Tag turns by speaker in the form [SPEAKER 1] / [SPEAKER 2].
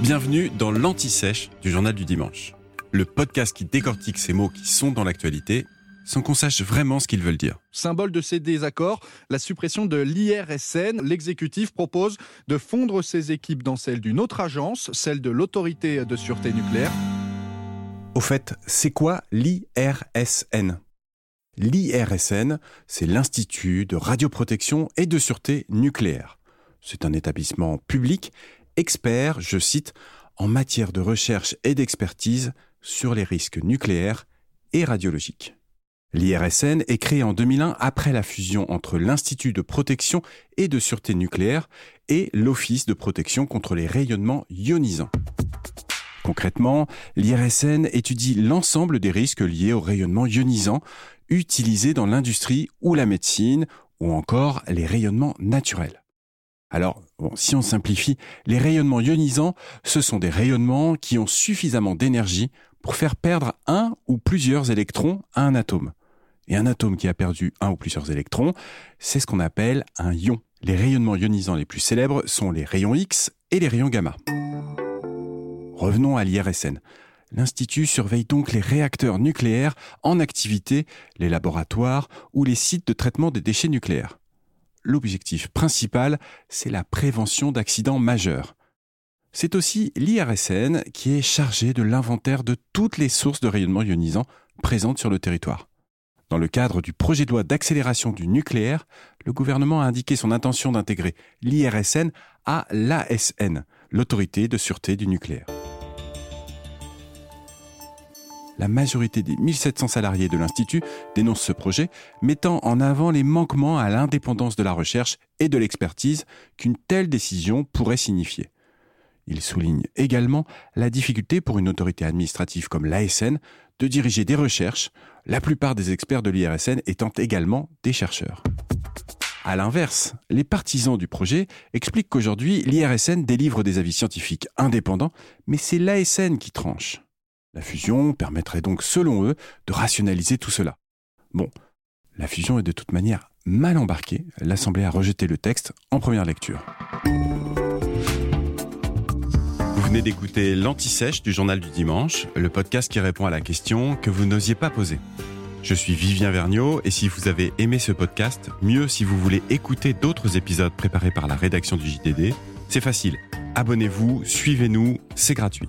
[SPEAKER 1] Bienvenue dans l'Anti-Sèche du Journal du Dimanche, le podcast qui décortique ces mots qui sont dans l'actualité sans qu'on sache vraiment ce qu'ils veulent dire.
[SPEAKER 2] Symbole de ces désaccords, la suppression de l'IRSN. L'exécutif propose de fondre ses équipes dans celles d'une autre agence, celle de l'autorité de sûreté nucléaire.
[SPEAKER 1] Au fait, c'est quoi l'IRSN L'IRSN, c'est l'Institut de radioprotection et de sûreté nucléaire. C'est un établissement public, expert, je cite, en matière de recherche et d'expertise sur les risques nucléaires et radiologiques. L'IRSN est créé en 2001 après la fusion entre l'Institut de protection et de sûreté nucléaire et l'Office de protection contre les rayonnements ionisants. Concrètement, l'IRSN étudie l'ensemble des risques liés aux rayonnements ionisants utilisés dans l'industrie ou la médecine ou encore les rayonnements naturels. Alors, si on simplifie, les rayonnements ionisants, ce sont des rayonnements qui ont suffisamment d'énergie pour faire perdre un ou plusieurs électrons à un atome. Et un atome qui a perdu un ou plusieurs électrons, c'est ce qu'on appelle un ion. Les rayonnements ionisants les plus célèbres sont les rayons X et les rayons gamma. Revenons à l'IRSN. L'Institut surveille donc les réacteurs nucléaires en activité, les laboratoires ou les sites de traitement des déchets nucléaires. L'objectif principal, c'est la prévention d'accidents majeurs. C'est aussi l'IRSN qui est chargé de l'inventaire de toutes les sources de rayonnement ionisant présentes sur le territoire. Dans le cadre du projet de loi d'accélération du nucléaire, le gouvernement a indiqué son intention d'intégrer l'IRSN à l'ASN, l'autorité de sûreté du nucléaire la majorité des 1700 salariés de l'Institut dénoncent ce projet, mettant en avant les manquements à l'indépendance de la recherche et de l'expertise qu'une telle décision pourrait signifier. Ils soulignent également la difficulté pour une autorité administrative comme l'ASN de diriger des recherches, la plupart des experts de l'IRSN étant également des chercheurs. À l'inverse, les partisans du projet expliquent qu'aujourd'hui, l'IRSN délivre des avis scientifiques indépendants, mais c'est l'ASN qui tranche. La fusion permettrait donc, selon eux, de rationaliser tout cela. Bon, la fusion est de toute manière mal embarquée. L'Assemblée a rejeté le texte en première lecture. Vous venez d'écouter l'Anti-Sèche du Journal du Dimanche, le podcast qui répond à la question que vous n'osiez pas poser. Je suis Vivien Vergniaud et si vous avez aimé ce podcast, mieux si vous voulez écouter d'autres épisodes préparés par la rédaction du JDD, c'est facile. Abonnez-vous, suivez-nous, c'est gratuit.